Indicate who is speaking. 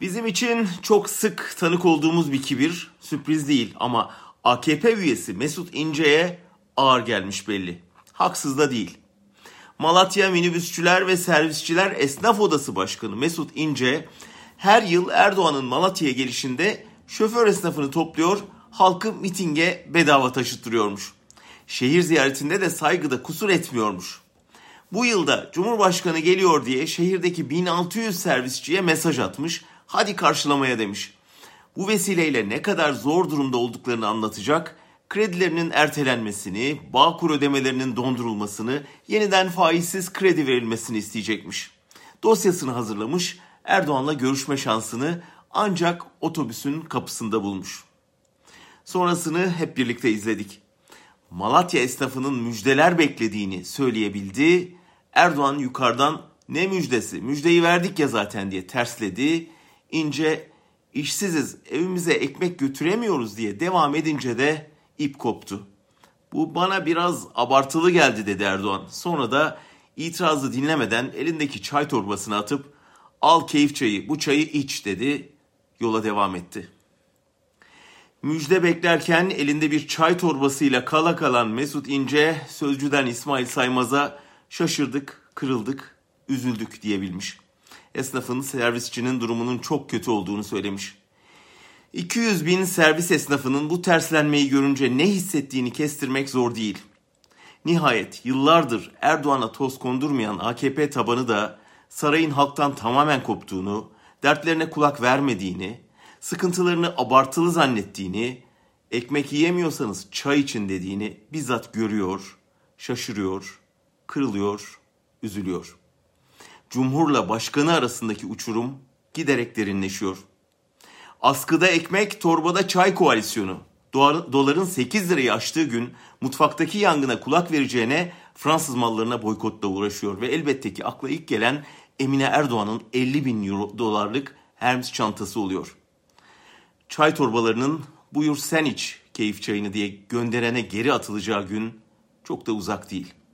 Speaker 1: Bizim için çok sık tanık olduğumuz bir kibir sürpriz değil ama AKP üyesi Mesut İnce'ye ağır gelmiş belli. Haksız da değil. Malatya Minibüsçüler ve Servisçiler Esnaf Odası Başkanı Mesut İnce her yıl Erdoğan'ın Malatya'ya gelişinde şoför esnafını topluyor, halkı mitinge bedava taşıttırıyormuş. Şehir ziyaretinde de saygıda kusur etmiyormuş. Bu yılda Cumhurbaşkanı geliyor diye şehirdeki 1600 servisçiye mesaj atmış, hadi karşılamaya demiş. Bu vesileyle ne kadar zor durumda olduklarını anlatacak, kredilerinin ertelenmesini, Bağkur ödemelerinin dondurulmasını, yeniden faizsiz kredi verilmesini isteyecekmiş. Dosyasını hazırlamış, Erdoğan'la görüşme şansını ancak otobüsün kapısında bulmuş. Sonrasını hep birlikte izledik. Malatya esnafının müjdeler beklediğini söyleyebildi. Erdoğan yukarıdan ne müjdesi, müjdeyi verdik ya zaten diye tersledi. İnce işsiziz, evimize ekmek götüremiyoruz diye devam edince de ip koptu. Bu bana biraz abartılı geldi dedi Erdoğan. Sonra da itirazı dinlemeden elindeki çay torbasını atıp al keyif çayı bu çayı iç dedi. Yola devam etti. Müjde beklerken elinde bir çay torbasıyla kala kalan Mesut İnce sözcüden İsmail Saymaz'a şaşırdık, kırıldık, üzüldük diyebilmiş. Esnafın servisçinin durumunun çok kötü olduğunu söylemiş. 200 bin servis esnafının bu terslenmeyi görünce ne hissettiğini kestirmek zor değil. Nihayet yıllardır Erdoğan'a toz kondurmayan AKP tabanı da sarayın halktan tamamen koptuğunu, dertlerine kulak vermediğini, sıkıntılarını abartılı zannettiğini, ekmek yiyemiyorsanız çay için dediğini bizzat görüyor, şaşırıyor, kırılıyor, üzülüyor. Cumhurla başkanı arasındaki uçurum giderek derinleşiyor. Askıda ekmek, torbada çay koalisyonu. Doların 8 lirayı aştığı gün mutfaktaki yangına kulak vereceğine Fransız mallarına boykotla uğraşıyor. Ve elbette ki akla ilk gelen Emine Erdoğan'ın 50 bin euro dolarlık Hermes çantası oluyor. Çay torbalarının buyur sen iç keyif çayını diye gönderene geri atılacağı gün çok da uzak değil.''